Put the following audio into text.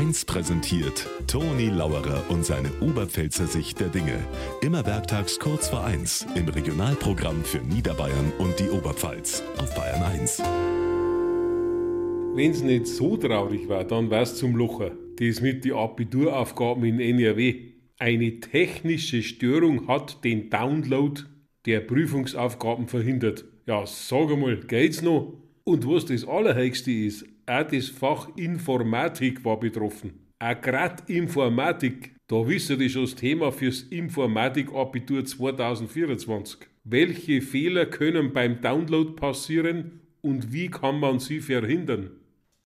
1 präsentiert Toni Lauerer und seine Oberpfälzer Sicht der Dinge. Immer werktags kurz vor 1 im Regionalprogramm für Niederbayern und die Oberpfalz auf Bayern 1. Wenn's nicht so traurig war, dann war's zum Locher. Das mit die Abituraufgaben in NRW. Eine technische Störung hat den Download der Prüfungsaufgaben verhindert. Ja, sag einmal, geht's noch? Und was das Allerhöchste ist, auch das Fach Informatik war betroffen. Auch grad Informatik, da wissen die schon das Thema fürs Informatik-Abitur 2024. Welche Fehler können beim Download passieren und wie kann man sie verhindern?